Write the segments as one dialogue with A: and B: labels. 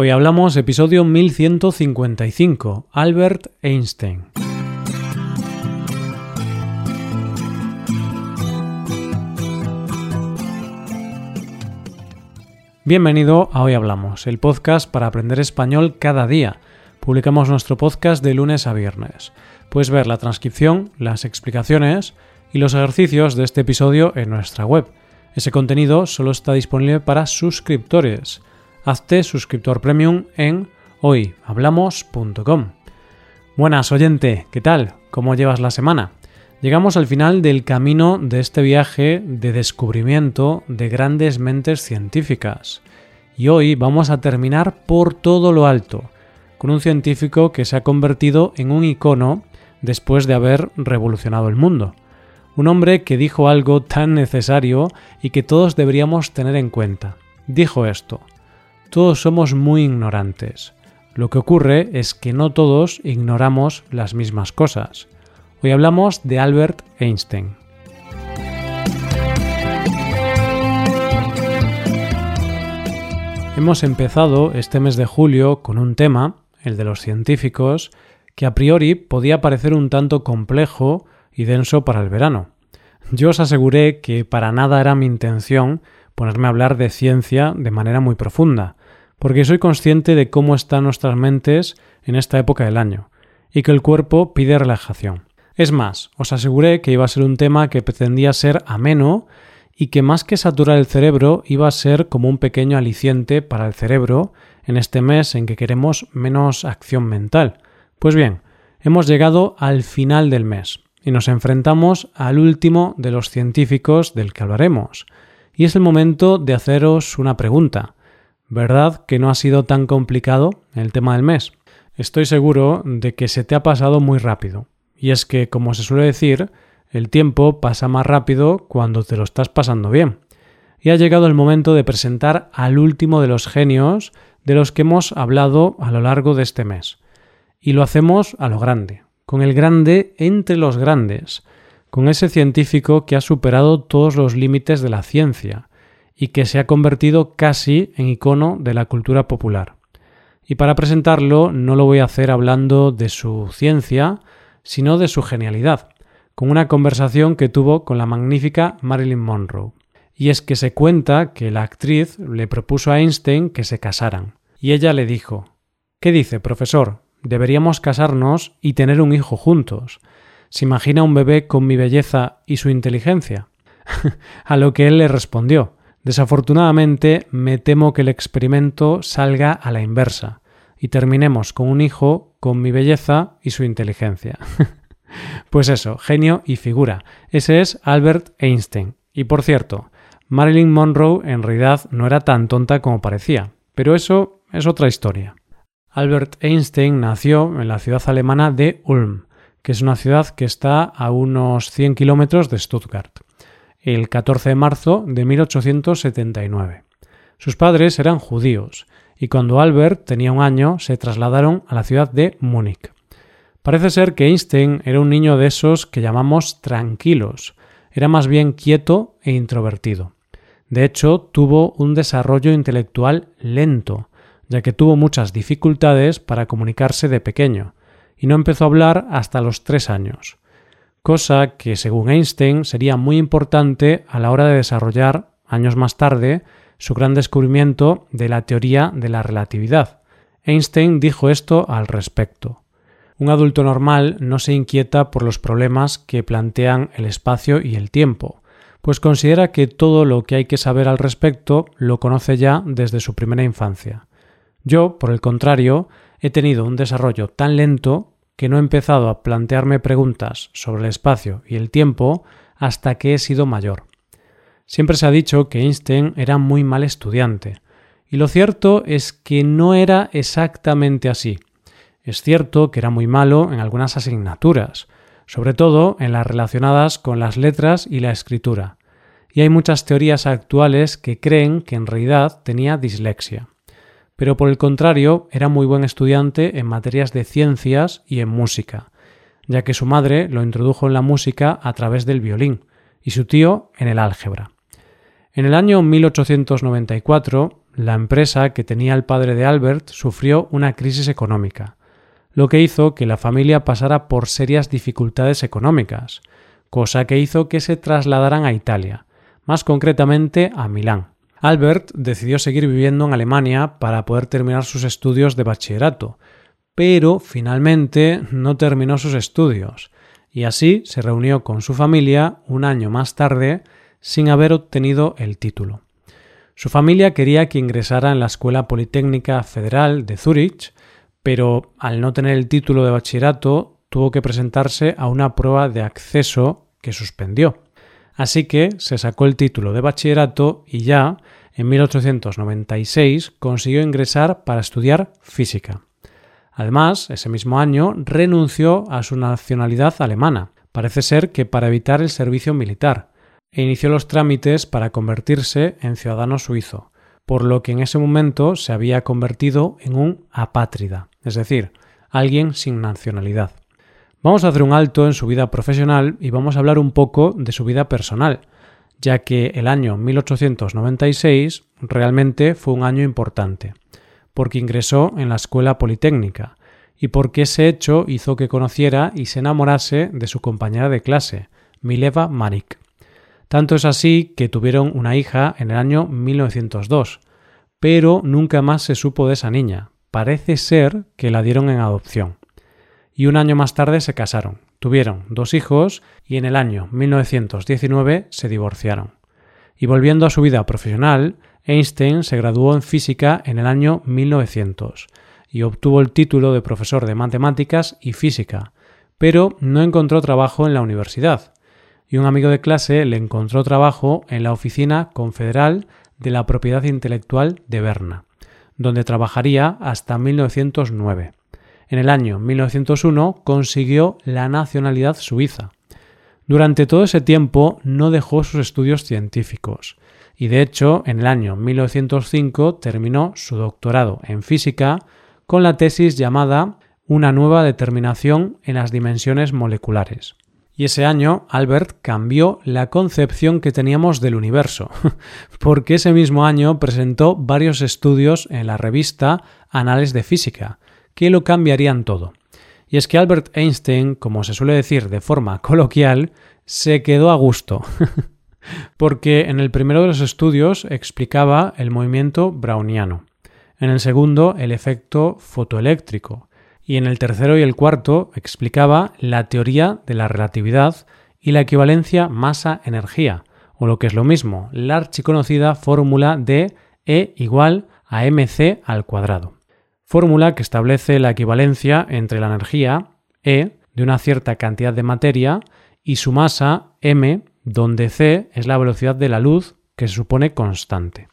A: Hoy hablamos episodio 1155, Albert Einstein. Bienvenido a Hoy Hablamos, el podcast para aprender español cada día. Publicamos nuestro podcast de lunes a viernes. Puedes ver la transcripción, las explicaciones y los ejercicios de este episodio en nuestra web. Ese contenido solo está disponible para suscriptores hazte suscriptor premium en hoyhablamos.com. Buenas oyente, ¿qué tal? ¿Cómo llevas la semana? Llegamos al final del camino de este viaje de descubrimiento de grandes mentes científicas. Y hoy vamos a terminar por todo lo alto, con un científico que se ha convertido en un icono después de haber revolucionado el mundo. Un hombre que dijo algo tan necesario y que todos deberíamos tener en cuenta. Dijo esto, todos somos muy ignorantes. Lo que ocurre es que no todos ignoramos las mismas cosas. Hoy hablamos de Albert Einstein. Hemos empezado este mes de julio con un tema, el de los científicos, que a priori podía parecer un tanto complejo y denso para el verano. Yo os aseguré que para nada era mi intención ponerme a hablar de ciencia de manera muy profunda, porque soy consciente de cómo están nuestras mentes en esta época del año, y que el cuerpo pide relajación. Es más, os aseguré que iba a ser un tema que pretendía ser ameno y que más que saturar el cerebro iba a ser como un pequeño aliciente para el cerebro en este mes en que queremos menos acción mental. Pues bien, hemos llegado al final del mes y nos enfrentamos al último de los científicos del que hablaremos. Y es el momento de haceros una pregunta. ¿Verdad que no ha sido tan complicado el tema del mes? Estoy seguro de que se te ha pasado muy rápido. Y es que, como se suele decir, el tiempo pasa más rápido cuando te lo estás pasando bien. Y ha llegado el momento de presentar al último de los genios de los que hemos hablado a lo largo de este mes. Y lo hacemos a lo grande, con el grande entre los grandes, con ese científico que ha superado todos los límites de la ciencia, y que se ha convertido casi en icono de la cultura popular. Y para presentarlo no lo voy a hacer hablando de su ciencia, sino de su genialidad, con una conversación que tuvo con la magnífica Marilyn Monroe. Y es que se cuenta que la actriz le propuso a Einstein que se casaran. Y ella le dijo ¿Qué dice, profesor? Deberíamos casarnos y tener un hijo juntos. ¿Se imagina un bebé con mi belleza y su inteligencia? a lo que él le respondió Desafortunadamente, me temo que el experimento salga a la inversa y terminemos con un hijo con mi belleza y su inteligencia. pues eso, genio y figura. Ese es Albert Einstein. Y por cierto, Marilyn Monroe en realidad no era tan tonta como parecía, pero eso es otra historia. Albert Einstein nació en la ciudad alemana de Ulm, que es una ciudad que está a unos 100 kilómetros de Stuttgart el 14 de marzo de 1879. Sus padres eran judíos y cuando Albert tenía un año se trasladaron a la ciudad de Múnich. Parece ser que Einstein era un niño de esos que llamamos tranquilos, era más bien quieto e introvertido. De hecho, tuvo un desarrollo intelectual lento, ya que tuvo muchas dificultades para comunicarse de pequeño, y no empezó a hablar hasta los tres años cosa que según Einstein sería muy importante a la hora de desarrollar, años más tarde, su gran descubrimiento de la teoría de la relatividad. Einstein dijo esto al respecto. Un adulto normal no se inquieta por los problemas que plantean el espacio y el tiempo, pues considera que todo lo que hay que saber al respecto lo conoce ya desde su primera infancia. Yo, por el contrario, he tenido un desarrollo tan lento que no he empezado a plantearme preguntas sobre el espacio y el tiempo hasta que he sido mayor. Siempre se ha dicho que Einstein era muy mal estudiante, y lo cierto es que no era exactamente así. Es cierto que era muy malo en algunas asignaturas, sobre todo en las relacionadas con las letras y la escritura, y hay muchas teorías actuales que creen que en realidad tenía dislexia pero por el contrario era muy buen estudiante en materias de ciencias y en música, ya que su madre lo introdujo en la música a través del violín y su tío en el álgebra. En el año 1894, la empresa que tenía el padre de Albert sufrió una crisis económica, lo que hizo que la familia pasara por serias dificultades económicas, cosa que hizo que se trasladaran a Italia, más concretamente a Milán. Albert decidió seguir viviendo en Alemania para poder terminar sus estudios de bachillerato, pero finalmente no terminó sus estudios, y así se reunió con su familia un año más tarde sin haber obtenido el título. Su familia quería que ingresara en la Escuela Politécnica Federal de Zúrich, pero al no tener el título de bachillerato tuvo que presentarse a una prueba de acceso que suspendió. Así que se sacó el título de bachillerato y ya, en 1896, consiguió ingresar para estudiar física. Además, ese mismo año renunció a su nacionalidad alemana, parece ser que para evitar el servicio militar, e inició los trámites para convertirse en ciudadano suizo, por lo que en ese momento se había convertido en un apátrida, es decir, alguien sin nacionalidad. Vamos a hacer un alto en su vida profesional y vamos a hablar un poco de su vida personal, ya que el año 1896 realmente fue un año importante porque ingresó en la escuela politécnica y porque ese hecho hizo que conociera y se enamorase de su compañera de clase, Mileva Marik. Tanto es así que tuvieron una hija en el año 1902, pero nunca más se supo de esa niña. Parece ser que la dieron en adopción. Y un año más tarde se casaron, tuvieron dos hijos y en el año 1919 se divorciaron. Y volviendo a su vida profesional, Einstein se graduó en física en el año 1900 y obtuvo el título de profesor de matemáticas y física, pero no encontró trabajo en la universidad, y un amigo de clase le encontró trabajo en la Oficina Confederal de la Propiedad Intelectual de Berna, donde trabajaría hasta 1909. En el año 1901 consiguió la nacionalidad suiza. Durante todo ese tiempo no dejó sus estudios científicos, y de hecho en el año 1905 terminó su doctorado en física con la tesis llamada Una nueva determinación en las dimensiones moleculares. Y ese año Albert cambió la concepción que teníamos del universo, porque ese mismo año presentó varios estudios en la revista Anales de Física, que lo cambiarían todo. Y es que Albert Einstein, como se suele decir de forma coloquial, se quedó a gusto. porque en el primero de los estudios explicaba el movimiento browniano, en el segundo el efecto fotoeléctrico, y en el tercero y el cuarto explicaba la teoría de la relatividad y la equivalencia masa-energía, o lo que es lo mismo, la archiconocida fórmula de E igual a mc al cuadrado. Fórmula que establece la equivalencia entre la energía E de una cierta cantidad de materia y su masa m donde c es la velocidad de la luz que se supone constante.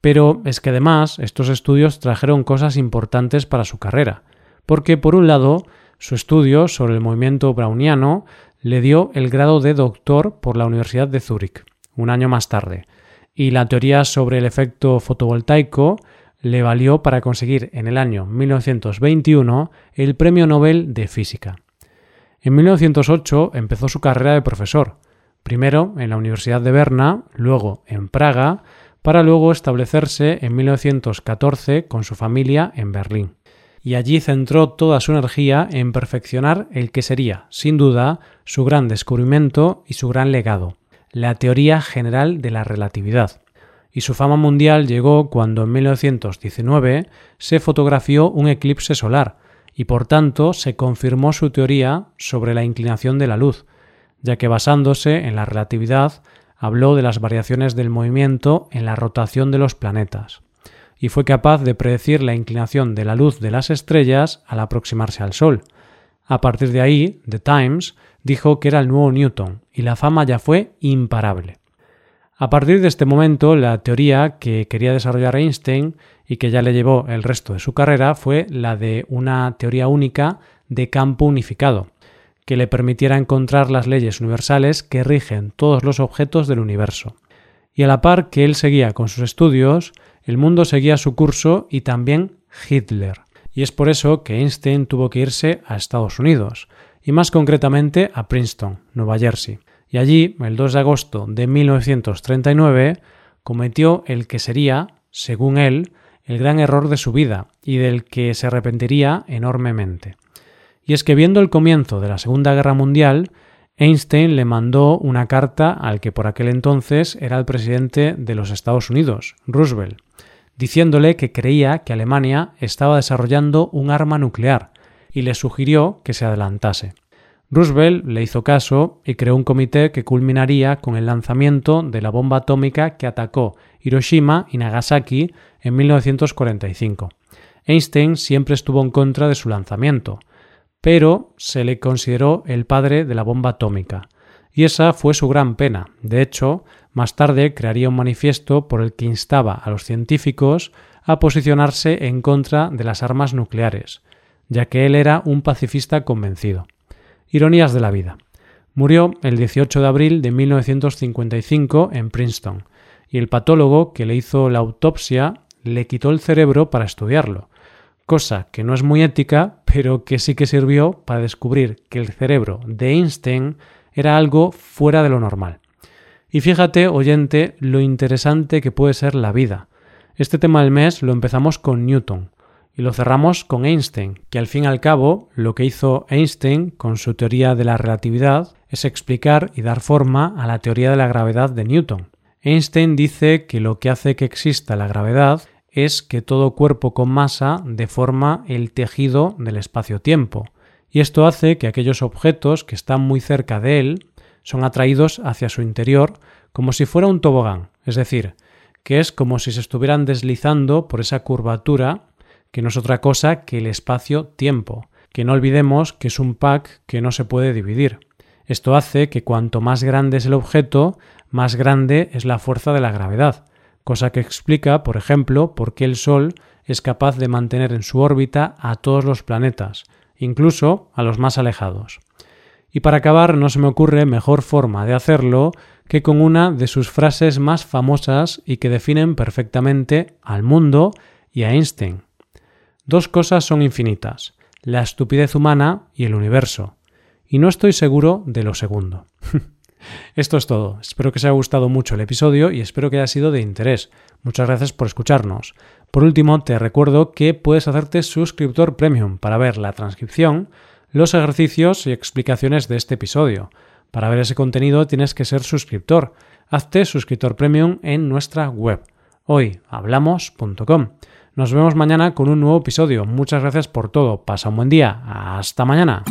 A: Pero es que además estos estudios trajeron cosas importantes para su carrera, porque por un lado su estudio sobre el movimiento browniano le dio el grado de doctor por la Universidad de Zúrich, un año más tarde, y la teoría sobre el efecto fotovoltaico le valió para conseguir en el año 1921 el Premio Nobel de Física. En 1908 empezó su carrera de profesor, primero en la Universidad de Berna, luego en Praga, para luego establecerse en 1914 con su familia en Berlín. Y allí centró toda su energía en perfeccionar el que sería, sin duda, su gran descubrimiento y su gran legado, la teoría general de la relatividad. Y su fama mundial llegó cuando en 1919 se fotografió un eclipse solar, y por tanto se confirmó su teoría sobre la inclinación de la luz, ya que basándose en la relatividad habló de las variaciones del movimiento en la rotación de los planetas, y fue capaz de predecir la inclinación de la luz de las estrellas al aproximarse al Sol. A partir de ahí, The Times dijo que era el nuevo Newton, y la fama ya fue imparable. A partir de este momento, la teoría que quería desarrollar Einstein y que ya le llevó el resto de su carrera fue la de una teoría única de campo unificado, que le permitiera encontrar las leyes universales que rigen todos los objetos del universo. Y a la par que él seguía con sus estudios, el mundo seguía su curso y también Hitler. Y es por eso que Einstein tuvo que irse a Estados Unidos, y más concretamente a Princeton, Nueva Jersey. Y allí, el 2 de agosto de 1939, cometió el que sería, según él, el gran error de su vida y del que se arrepentiría enormemente. Y es que viendo el comienzo de la Segunda Guerra Mundial, Einstein le mandó una carta al que por aquel entonces era el presidente de los Estados Unidos, Roosevelt, diciéndole que creía que Alemania estaba desarrollando un arma nuclear y le sugirió que se adelantase. Roosevelt le hizo caso y creó un comité que culminaría con el lanzamiento de la bomba atómica que atacó Hiroshima y Nagasaki en 1945. Einstein siempre estuvo en contra de su lanzamiento, pero se le consideró el padre de la bomba atómica. Y esa fue su gran pena. De hecho, más tarde crearía un manifiesto por el que instaba a los científicos a posicionarse en contra de las armas nucleares, ya que él era un pacifista convencido. Ironías de la vida. Murió el 18 de abril de 1955 en Princeton, y el patólogo que le hizo la autopsia le quitó el cerebro para estudiarlo, cosa que no es muy ética, pero que sí que sirvió para descubrir que el cerebro de Einstein era algo fuera de lo normal. Y fíjate, oyente, lo interesante que puede ser la vida. Este tema del mes lo empezamos con Newton, y lo cerramos con Einstein, que al fin y al cabo lo que hizo Einstein con su teoría de la relatividad es explicar y dar forma a la teoría de la gravedad de Newton. Einstein dice que lo que hace que exista la gravedad es que todo cuerpo con masa deforma el tejido del espacio-tiempo, y esto hace que aquellos objetos que están muy cerca de él son atraídos hacia su interior como si fuera un tobogán, es decir, que es como si se estuvieran deslizando por esa curvatura que no es otra cosa que el espacio-tiempo, que no olvidemos que es un pack que no se puede dividir. Esto hace que cuanto más grande es el objeto, más grande es la fuerza de la gravedad, cosa que explica, por ejemplo, por qué el Sol es capaz de mantener en su órbita a todos los planetas, incluso a los más alejados. Y para acabar, no se me ocurre mejor forma de hacerlo que con una de sus frases más famosas y que definen perfectamente al mundo y a Einstein. Dos cosas son infinitas, la estupidez humana y el universo, y no estoy seguro de lo segundo. Esto es todo. Espero que os haya gustado mucho el episodio y espero que haya sido de interés. Muchas gracias por escucharnos. Por último, te recuerdo que puedes hacerte suscriptor premium para ver la transcripción, los ejercicios y explicaciones de este episodio. Para ver ese contenido tienes que ser suscriptor. Hazte suscriptor premium en nuestra web hoyhablamos.com. Nos vemos mañana con un nuevo episodio. Muchas gracias por todo. Pasa un buen día. Hasta mañana.